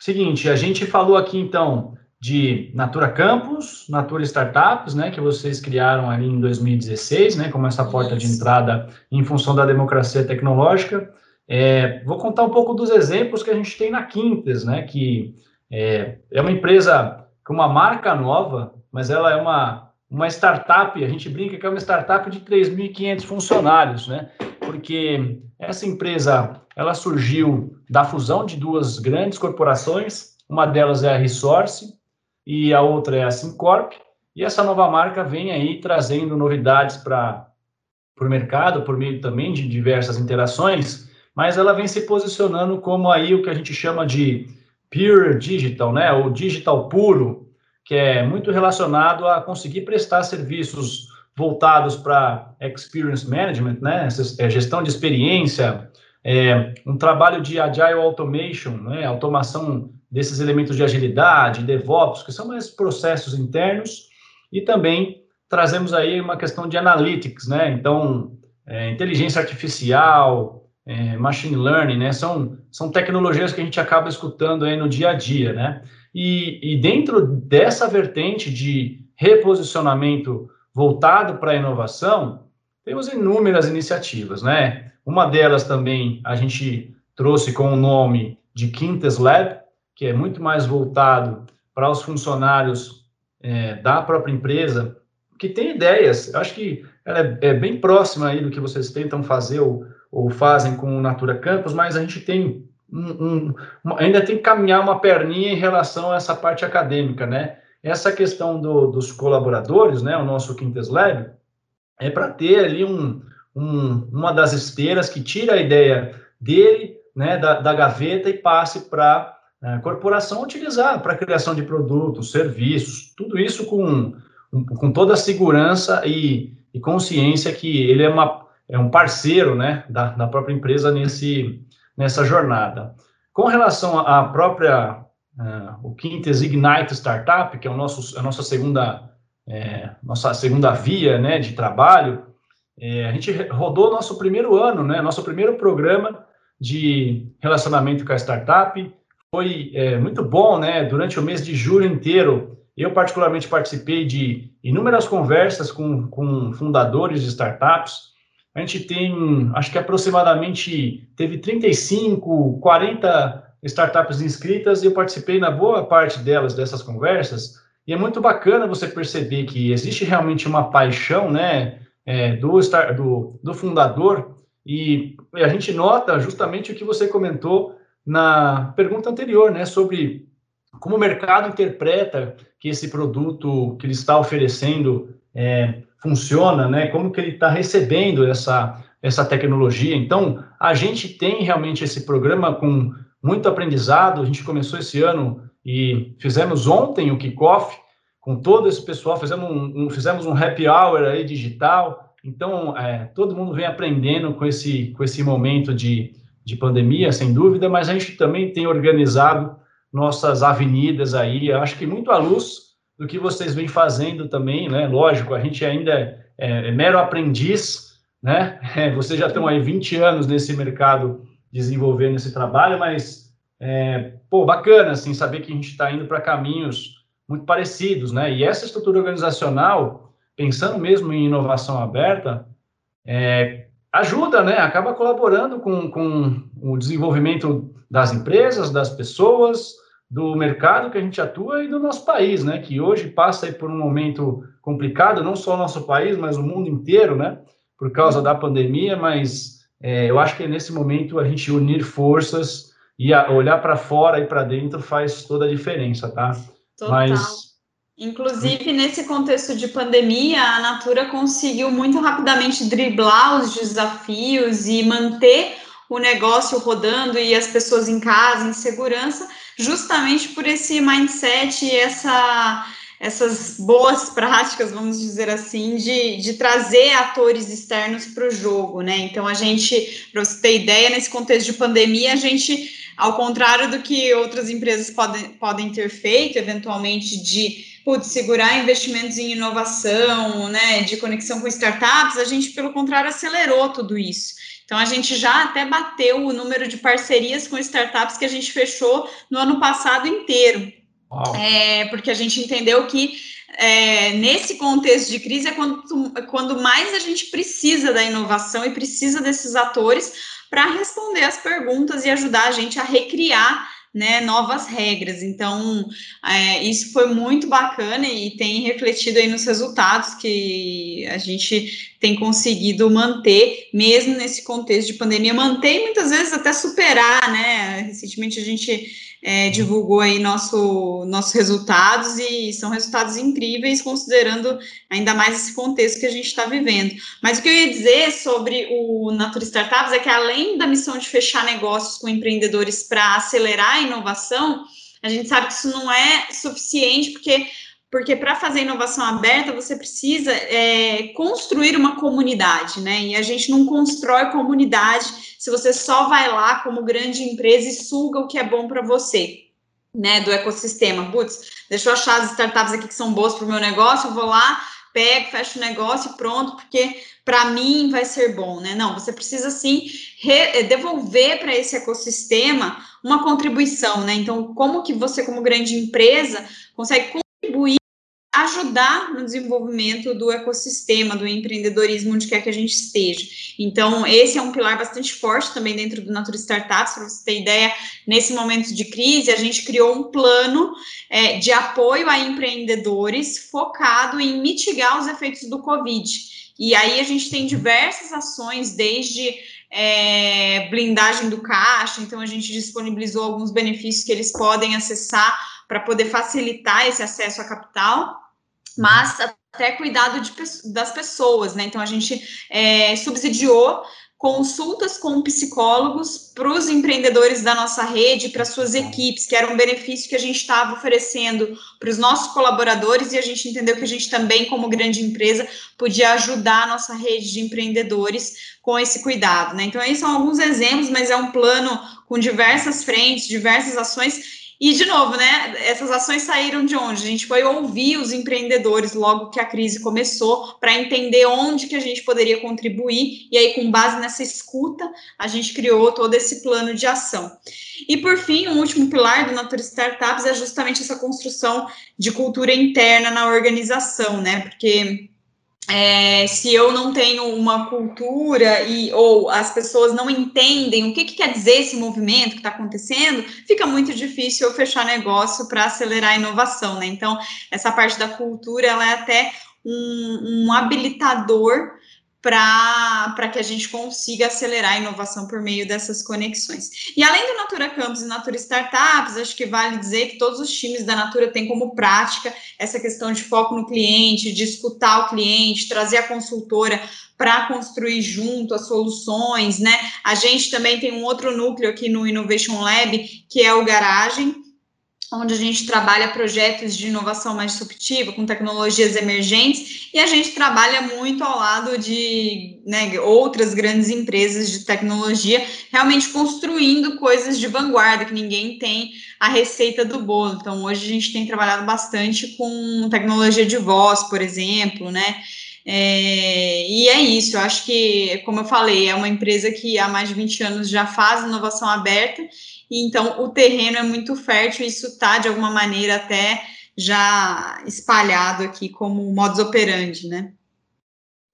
Seguinte, a gente falou aqui então de Natura Campus, Natura Startups, né, que vocês criaram ali em 2016, né, como essa porta de entrada em função da democracia tecnológica. É, vou contar um pouco dos exemplos que a gente tem na Quintes, né, que é, é uma empresa com uma marca nova, mas ela é uma, uma startup, a gente brinca que é uma startup de 3.500 funcionários, né? Porque essa empresa, ela surgiu da fusão de duas grandes corporações, uma delas é a Resource e a outra é a SimCorp, e essa nova marca vem aí trazendo novidades para o mercado, por meio também de diversas interações, mas ela vem se posicionando como aí o que a gente chama de pure digital, né, o digital puro, que é muito relacionado a conseguir prestar serviços voltados para experience management, né, é, gestão de experiência, é, um trabalho de agile automation, né, automação desses elementos de agilidade, DevOps, que são mais processos internos, e também trazemos aí uma questão de analytics, né, então, é, inteligência artificial, é, machine learning, né? São, são tecnologias que a gente acaba escutando aí no dia a dia, né? E, e dentro dessa vertente de reposicionamento voltado para a inovação, temos inúmeras iniciativas, né? Uma delas também a gente trouxe com o nome de Quintes Lab, que é muito mais voltado para os funcionários é, da própria empresa, que tem ideias. Eu acho que ela é, é, bem próxima aí do que vocês tentam fazer, ou, ou fazem com o Natura Campus, mas a gente tem um, um, ainda tem que caminhar uma perninha em relação a essa parte acadêmica, né? Essa questão do, dos colaboradores, né? O nosso Quintes Lab é para ter ali um, um, uma das esteiras que tira a ideia dele, né? Da, da gaveta e passe para a é, corporação utilizar para criação de produtos, serviços, tudo isso com, com toda a segurança e, e consciência que ele é uma é um parceiro né, da, da própria empresa nesse, nessa jornada. Com relação à própria, uh, o Quintes Ignite Startup, que é o nosso, a nossa segunda, é, nossa segunda via né, de trabalho, é, a gente rodou nosso primeiro ano, né, nosso primeiro programa de relacionamento com a startup. Foi é, muito bom, né? Durante o mês de julho inteiro, eu particularmente participei de inúmeras conversas com, com fundadores de startups, a gente tem, acho que aproximadamente, teve 35, 40 startups inscritas e eu participei na boa parte delas, dessas conversas, e é muito bacana você perceber que existe realmente uma paixão, né, é, do, do, do fundador, e a gente nota justamente o que você comentou na pergunta anterior, né, sobre como o mercado interpreta que esse produto que ele está oferecendo é, funciona, né? Como que ele está recebendo essa, essa tecnologia. Então, a gente tem realmente esse programa com muito aprendizado. A gente começou esse ano e fizemos ontem o kickoff com todo esse pessoal, fizemos um, um, fizemos um happy hour aí digital. Então, é, todo mundo vem aprendendo com esse, com esse momento de, de pandemia, sem dúvida, mas a gente também tem organizado nossas avenidas aí, acho que muito à luz do que vocês vêm fazendo também, né? Lógico, a gente ainda é, é, é mero aprendiz, né? (laughs) Vocês já estão aí 20 anos nesse mercado desenvolvendo esse trabalho, mas, é, pô, bacana, assim, saber que a gente está indo para caminhos muito parecidos, né? E essa estrutura organizacional, pensando mesmo em inovação aberta, é, ajuda, né? Acaba colaborando com, com o desenvolvimento das empresas, das pessoas, do mercado que a gente atua e do nosso país, né? Que hoje passa por um momento complicado, não só o nosso país, mas o mundo inteiro, né? Por causa da pandemia, mas é, eu acho que nesse momento a gente unir forças e olhar para fora e para dentro faz toda a diferença, tá? Total. Mas Inclusive, nesse contexto de pandemia, a Natura conseguiu muito rapidamente driblar os desafios e manter o negócio rodando e as pessoas em casa, em segurança, justamente por esse mindset e essa, essas boas práticas, vamos dizer assim, de, de trazer atores externos para o jogo, né? Então, a gente, para você ter ideia, nesse contexto de pandemia, a gente, ao contrário do que outras empresas podem, podem ter feito, eventualmente, de putz, segurar investimentos em inovação, né, de conexão com startups, a gente, pelo contrário, acelerou tudo isso. Então, a gente já até bateu o número de parcerias com startups que a gente fechou no ano passado inteiro. É, porque a gente entendeu que é, nesse contexto de crise é quando, quando mais a gente precisa da inovação e precisa desses atores para responder as perguntas e ajudar a gente a recriar né, novas regras. Então, é, isso foi muito bacana e tem refletido aí nos resultados que a gente tem conseguido manter, mesmo nesse contexto de pandemia, manter e muitas vezes até superar, né? Recentemente a gente é, divulgou aí nosso, nossos resultados e são resultados incríveis, considerando ainda mais esse contexto que a gente está vivendo. Mas o que eu ia dizer sobre o Natura Startups é que, além da missão de fechar negócios com empreendedores para acelerar a inovação, a gente sabe que isso não é suficiente, porque porque para fazer inovação aberta você precisa é, construir uma comunidade, né? E a gente não constrói comunidade se você só vai lá como grande empresa e suga o que é bom para você, né? Do ecossistema. Putz, deixa eu achar as startups aqui que são boas para o meu negócio, eu vou lá, pego, fecho o negócio e pronto, porque para mim vai ser bom, né? Não, você precisa sim re, devolver para esse ecossistema uma contribuição, né? Então, como que você, como grande empresa, consegue ajudar no desenvolvimento do ecossistema, do empreendedorismo, onde quer que a gente esteja. Então, esse é um pilar bastante forte também dentro do Natura Startups, para você ter ideia, nesse momento de crise, a gente criou um plano é, de apoio a empreendedores focado em mitigar os efeitos do Covid. E aí a gente tem diversas ações, desde é, blindagem do caixa, então a gente disponibilizou alguns benefícios que eles podem acessar para poder facilitar esse acesso a capital mas até cuidado de, das pessoas, né? Então a gente é, subsidiou consultas com psicólogos para os empreendedores da nossa rede, para suas equipes, que era um benefício que a gente estava oferecendo para os nossos colaboradores e a gente entendeu que a gente também, como grande empresa, podia ajudar a nossa rede de empreendedores com esse cuidado, né? Então, aí são alguns exemplos, mas é um plano com diversas frentes, diversas ações e, de novo, né, essas ações saíram de onde? A gente foi ouvir os empreendedores logo que a crise começou, para entender onde que a gente poderia contribuir, e aí, com base nessa escuta, a gente criou todo esse plano de ação. E, por fim, o um último pilar do Natura Startups é justamente essa construção de cultura interna na organização, né, porque é, se eu não tenho uma cultura e ou as pessoas não entendem o que, que quer dizer esse movimento que está acontecendo, fica muito difícil eu fechar negócio para acelerar a inovação, né? Então, essa parte da cultura ela é até um, um habilitador para que a gente consiga acelerar a inovação por meio dessas conexões. E além do Natura Campus e Natura Startups, acho que vale dizer que todos os times da Natura têm como prática essa questão de foco no cliente, de escutar o cliente, trazer a consultora para construir junto as soluções, né? A gente também tem um outro núcleo aqui no Innovation Lab, que é o Garagem, onde a gente trabalha projetos de inovação mais disruptiva, com tecnologias emergentes, e a gente trabalha muito ao lado de né, outras grandes empresas de tecnologia, realmente construindo coisas de vanguarda, que ninguém tem a receita do bolo. Então, hoje a gente tem trabalhado bastante com tecnologia de voz, por exemplo, né? É, e é isso, eu acho que, como eu falei, é uma empresa que há mais de 20 anos já faz inovação aberta então o terreno é muito fértil, isso está de alguma maneira até já espalhado aqui como modus operandi, né?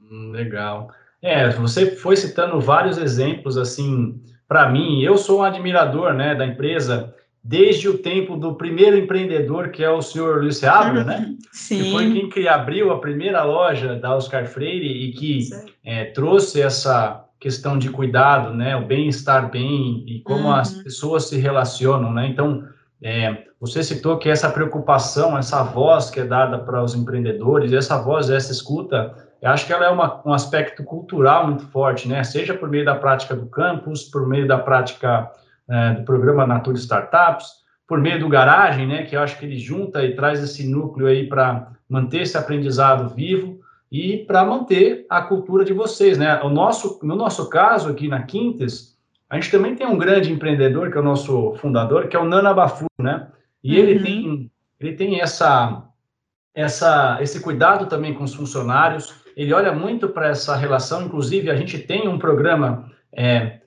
Hum, legal. É, você foi citando vários exemplos, assim, para mim, eu sou um admirador, né, da empresa desde o tempo do primeiro empreendedor, que é o senhor Luiz Seabra, né? Sim. Que foi quem que abriu a primeira loja da Oscar Freire e que é, trouxe essa questão de cuidado, né? O bem-estar bem e como uhum. as pessoas se relacionam, né? Então, é, você citou que essa preocupação, essa voz que é dada para os empreendedores, essa voz, essa escuta, eu acho que ela é uma, um aspecto cultural muito forte, né? Seja por meio da prática do campus, por meio da prática é, do programa Natura Startups, por meio do Garagem, né? Que eu acho que ele junta e traz esse núcleo aí para manter esse aprendizado vivo e para manter a cultura de vocês, né? O nosso, no nosso caso aqui na Quintes, a gente também tem um grande empreendedor que é o nosso fundador, que é o Nana Bafu, né? E uhum. ele tem ele tem essa essa esse cuidado também com os funcionários. Ele olha muito para essa relação. Inclusive a gente tem um programa é,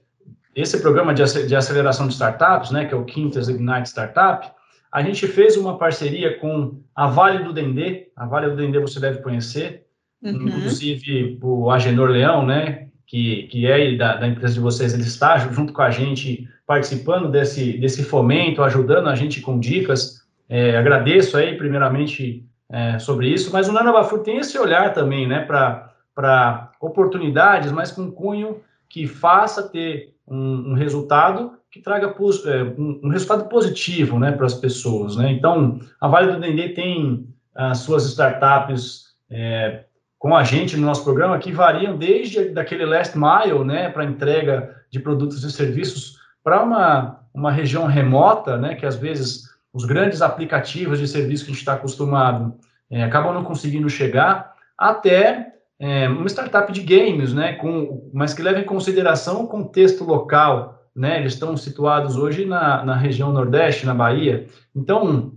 esse programa de, aceleração de startups, né, que é o Quintas Ignite Startup, a gente fez uma parceria com a Vale do Dendê. A Vale do Dendê você deve conhecer, uhum. inclusive o Agenor Leão, né, que, que é da, da, empresa de vocês, ele está junto com a gente participando desse, desse fomento, ajudando a gente com dicas. É, agradeço aí, primeiramente, é, sobre isso, mas o Nana Bafu tem esse olhar também, né, para oportunidades, mas com cunho que faça ter um, um resultado que traga é, um, um, resultado positivo né, para as pessoas. Né? Então, a Vale do Dendê tem as suas startups é, com a gente no nosso programa que variam desde daquele last mile né, para entrega de produtos e serviços para uma, uma região remota, né, que às vezes os grandes aplicativos de serviço que a gente está acostumado é, acabam não conseguindo chegar, até é, uma startup de games, né, com, mas que leva em consideração o contexto local, né, eles estão situados hoje na, na região Nordeste, na Bahia, então,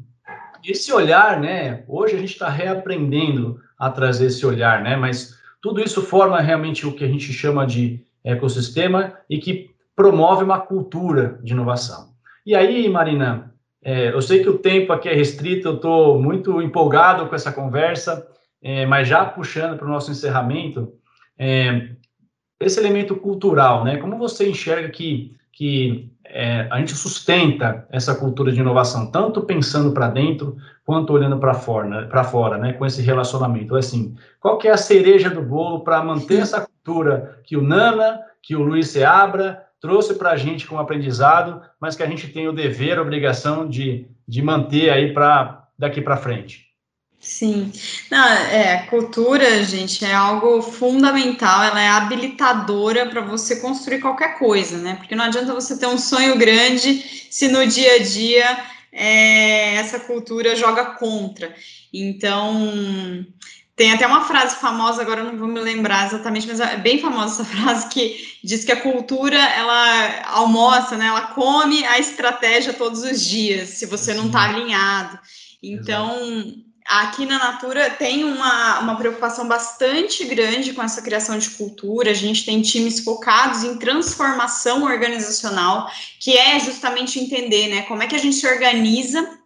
esse olhar, né, hoje a gente está reaprendendo a trazer esse olhar, né, mas tudo isso forma realmente o que a gente chama de ecossistema e que promove uma cultura de inovação. E aí, Marina, é, eu sei que o tempo aqui é restrito, eu estou muito empolgado com essa conversa, é, mas já puxando para o nosso encerramento, é, esse elemento cultural, né? Como você enxerga que, que é, a gente sustenta essa cultura de inovação, tanto pensando para dentro quanto olhando para fora, para fora, né? Com esse relacionamento, assim, qual que é a cereja do bolo para manter essa cultura que o Nana, que o Luiz Seabra trouxe para a gente como aprendizado, mas que a gente tem o dever, a obrigação de, de manter aí para daqui para frente? Sim, não, é, cultura, gente, é algo fundamental, ela é habilitadora para você construir qualquer coisa, né? Porque não adianta você ter um sonho grande se no dia a dia é, essa cultura joga contra. Então, tem até uma frase famosa, agora não vou me lembrar exatamente, mas é bem famosa essa (laughs) frase que diz que a cultura ela almoça, né? Ela come a estratégia todos os dias, se você não está alinhado. Então, Exato Aqui na Natura tem uma, uma preocupação bastante grande com essa criação de cultura. A gente tem times focados em transformação organizacional, que é justamente entender né, como é que a gente se organiza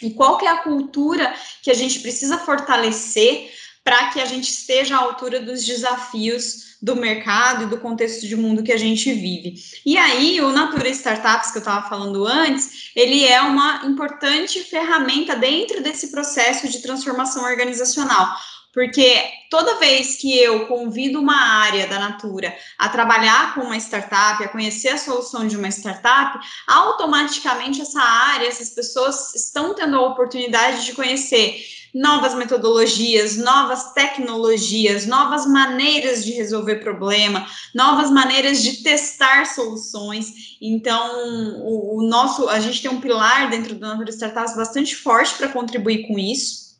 e qual que é a cultura que a gente precisa fortalecer para que a gente esteja à altura dos desafios do mercado e do contexto de mundo que a gente vive. E aí, o Natura Startups, que eu estava falando antes, ele é uma importante ferramenta dentro desse processo de transformação organizacional. Porque toda vez que eu convido uma área da Natura a trabalhar com uma startup, a conhecer a solução de uma startup, automaticamente essa área, essas pessoas estão tendo a oportunidade de conhecer novas metodologias, novas tecnologias, novas maneiras de resolver problema, novas maneiras de testar soluções. Então, o, o nosso, a gente tem um pilar dentro do Natura Startups bastante forte para contribuir com isso.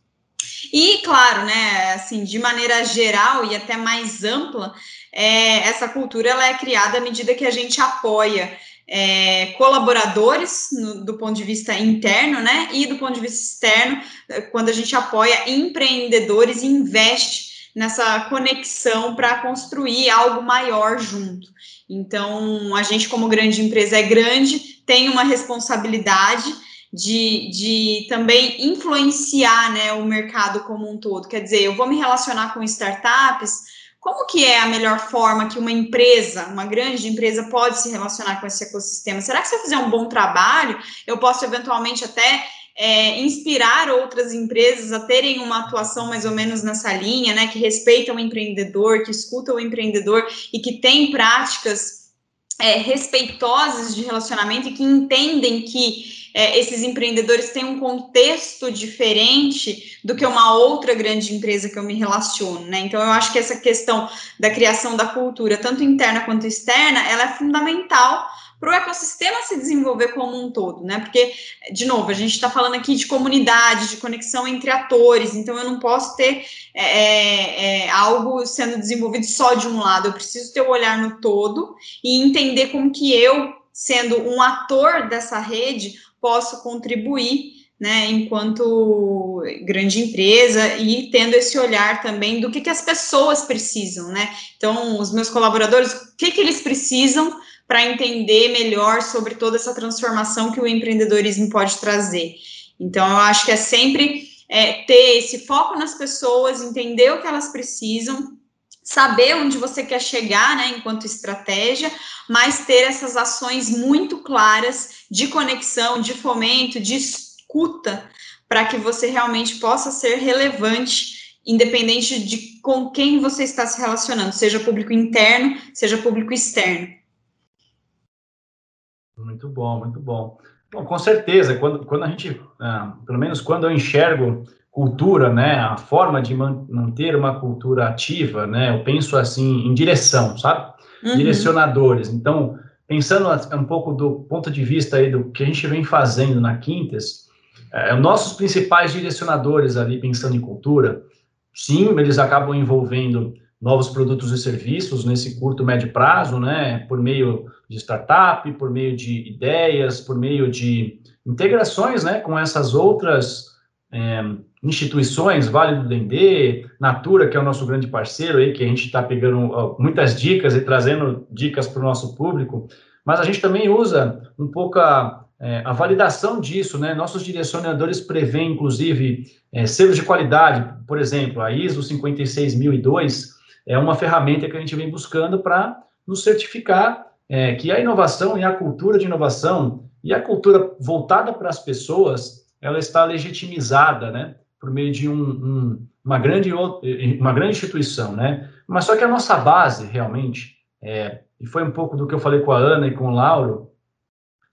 E, claro, né, assim, de maneira geral e até mais ampla, é, essa cultura ela é criada à medida que a gente apoia é, colaboradores no, do ponto de vista interno, né? E do ponto de vista externo, é, quando a gente apoia empreendedores e investe nessa conexão para construir algo maior junto. Então, a gente, como grande empresa, é grande, tem uma responsabilidade de, de também influenciar né, o mercado como um todo. Quer dizer, eu vou me relacionar com startups. Como que é a melhor forma que uma empresa, uma grande empresa, pode se relacionar com esse ecossistema? Será que se eu fizer um bom trabalho, eu posso eventualmente até é, inspirar outras empresas a terem uma atuação mais ou menos nessa linha, né? Que respeitam o empreendedor, que escutam o empreendedor e que tem práticas é, respeitosas de relacionamento e que entendem que é, esses empreendedores têm um contexto diferente do que uma outra grande empresa que eu me relaciono, né? Então, eu acho que essa questão da criação da cultura, tanto interna quanto externa, ela é fundamental para o ecossistema se desenvolver como um todo, né? Porque, de novo, a gente está falando aqui de comunidade, de conexão entre atores, então eu não posso ter é, é, é, algo sendo desenvolvido só de um lado, eu preciso ter o um olhar no todo e entender como que eu, sendo um ator dessa rede, posso contribuir né, enquanto grande empresa e tendo esse olhar também do que, que as pessoas precisam, né? Então, os meus colaboradores, o que, que eles precisam para entender melhor sobre toda essa transformação que o empreendedorismo pode trazer. Então, eu acho que é sempre é, ter esse foco nas pessoas, entender o que elas precisam, saber onde você quer chegar, né, enquanto estratégia, mas ter essas ações muito claras de conexão, de fomento, de escuta, para que você realmente possa ser relevante, independente de com quem você está se relacionando, seja público interno, seja público externo. Muito bom, muito bom. Bom, com certeza, quando, quando a gente, ah, pelo menos quando eu enxergo cultura, né, a forma de manter uma cultura ativa, né, eu penso assim em direção, sabe? Uhum. Direcionadores. Então, pensando um pouco do ponto de vista aí do que a gente vem fazendo na Quintas, é, nossos principais direcionadores ali, pensando em cultura, sim, eles acabam envolvendo novos produtos e serviços nesse curto, médio prazo, né, por meio de startup, por meio de ideias, por meio de integrações, né, com essas outras é, instituições, Vale do Dendê, Natura, que é o nosso grande parceiro aí, que a gente está pegando muitas dicas e trazendo dicas para o nosso público, mas a gente também usa um pouco a, é, a validação disso, né? Nossos direcionadores prevêem, inclusive, é, selos de qualidade, por exemplo, a ISO 56002 é uma ferramenta que a gente vem buscando para nos certificar é, que a inovação e a cultura de inovação e a cultura voltada para as pessoas, ela está legitimizada, né? por meio de um, um, uma, grande, uma grande instituição, né? Mas só que a nossa base, realmente, é, e foi um pouco do que eu falei com a Ana e com o Lauro,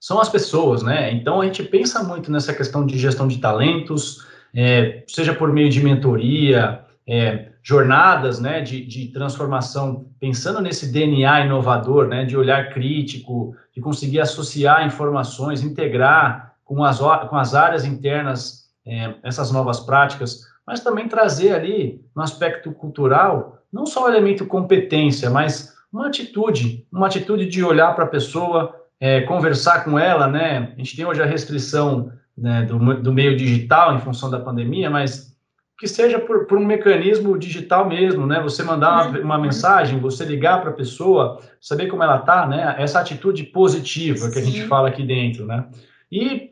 são as pessoas, né? Então, a gente pensa muito nessa questão de gestão de talentos, é, seja por meio de mentoria, é, jornadas, né, de, de transformação, pensando nesse DNA inovador, né, de olhar crítico, de conseguir associar informações, integrar com as, com as áreas internas é, essas novas práticas, mas também trazer ali, no aspecto cultural, não só o elemento competência, mas uma atitude, uma atitude de olhar para a pessoa, é, conversar com ela, né? A gente tem hoje a restrição né, do, do, meio digital em função da pandemia, mas que seja por, por um mecanismo digital mesmo, né? Você mandar uma, uma mensagem, você ligar para a pessoa, saber como ela está, né? Essa atitude positiva que a gente fala aqui dentro, né? E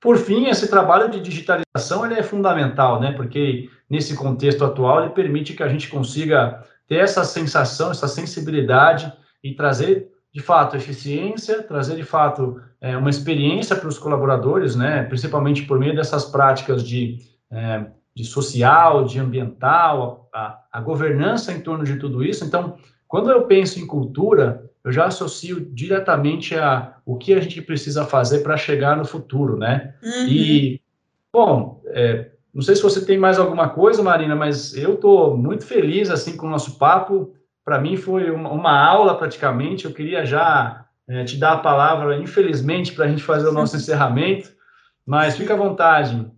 por fim, esse trabalho de digitalização ele é fundamental, né? Porque nesse contexto atual ele permite que a gente consiga ter essa sensação, essa sensibilidade e trazer de fato eficiência, trazer de fato é, uma experiência para os colaboradores, né? Principalmente por meio dessas práticas de, é, de social, de ambiental, a, a governança em torno de tudo isso. Então, quando eu penso em cultura, eu já associo diretamente a o que a gente precisa fazer para chegar no futuro, né? Uhum. E, bom, é, não sei se você tem mais alguma coisa, Marina, mas eu estou muito feliz, assim, com o nosso papo. Para mim foi uma, uma, aula, praticamente. Eu queria já é, te dar a palavra, infelizmente, para a gente fazer o nosso (laughs) encerramento, mas fica à vontade.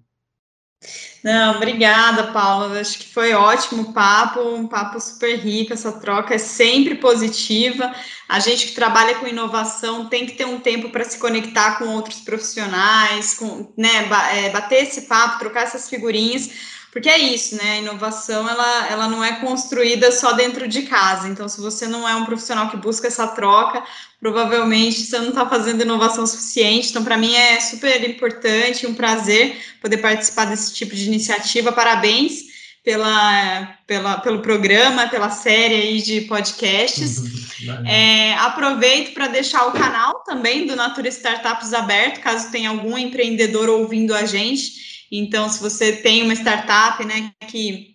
Não, obrigada, Paula. Acho que foi ótimo o papo, um papo super rico. Essa troca é sempre positiva. A gente que trabalha com inovação tem que ter um tempo para se conectar com outros profissionais, com, né, é, bater esse papo, trocar essas figurinhas, porque é isso, né? A inovação ela, ela não é construída só dentro de casa. Então, se você não é um profissional que busca essa troca, provavelmente você não está fazendo inovação suficiente. Então, para mim é super importante, um prazer poder participar desse tipo de iniciativa. Parabéns pela, pela, pelo programa, pela série aí de podcasts. Uhum. É, aproveito para deixar o canal também do Natura Startups aberto, caso tenha algum empreendedor ouvindo a gente. Então, se você tem uma startup, né, que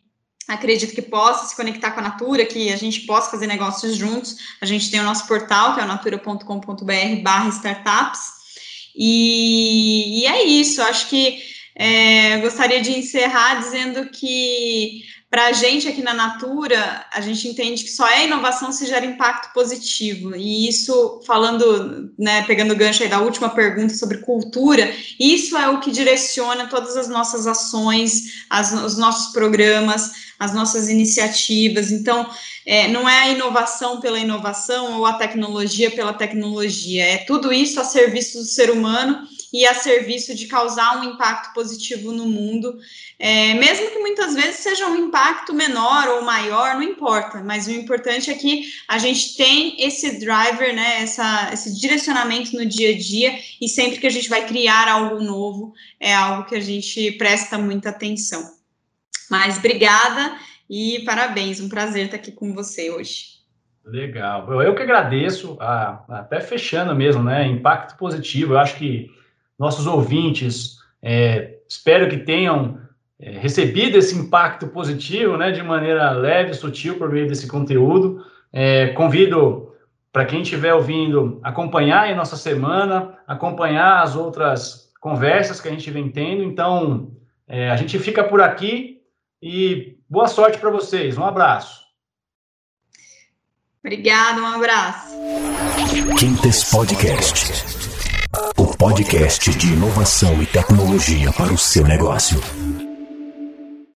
acredito que possa se conectar com a Natura, que a gente possa fazer negócios juntos, a gente tem o nosso portal, que é o natura.com.br startups. E, e é isso, acho que é, gostaria de encerrar dizendo que para a gente aqui na Natura, a gente entende que só é inovação se gera impacto positivo. E isso, falando, né, pegando o gancho aí da última pergunta sobre cultura, isso é o que direciona todas as nossas ações, as, os nossos programas, as nossas iniciativas. Então, é, não é a inovação pela inovação ou a tecnologia pela tecnologia, é tudo isso a serviço do ser humano e a serviço de causar um impacto positivo no mundo, é, mesmo que muitas vezes seja um impacto menor ou maior, não importa, mas o importante é que a gente tem esse driver, né, essa, esse direcionamento no dia a dia, e sempre que a gente vai criar algo novo, é algo que a gente presta muita atenção. Mas obrigada e parabéns, um prazer estar aqui com você hoje. Legal, eu que agradeço, até fechando mesmo, né? Impacto positivo. Eu acho que nossos ouvintes, é, espero que tenham é, recebido esse impacto positivo, né, de maneira leve, sutil, por meio desse conteúdo. É, convido para quem estiver ouvindo acompanhar a nossa semana, acompanhar as outras conversas que a gente vem tendo. Então, é, a gente fica por aqui e boa sorte para vocês. Um abraço. Obrigada, um abraço. Quintes Podcast o podcast de inovação e tecnologia para o seu negócio.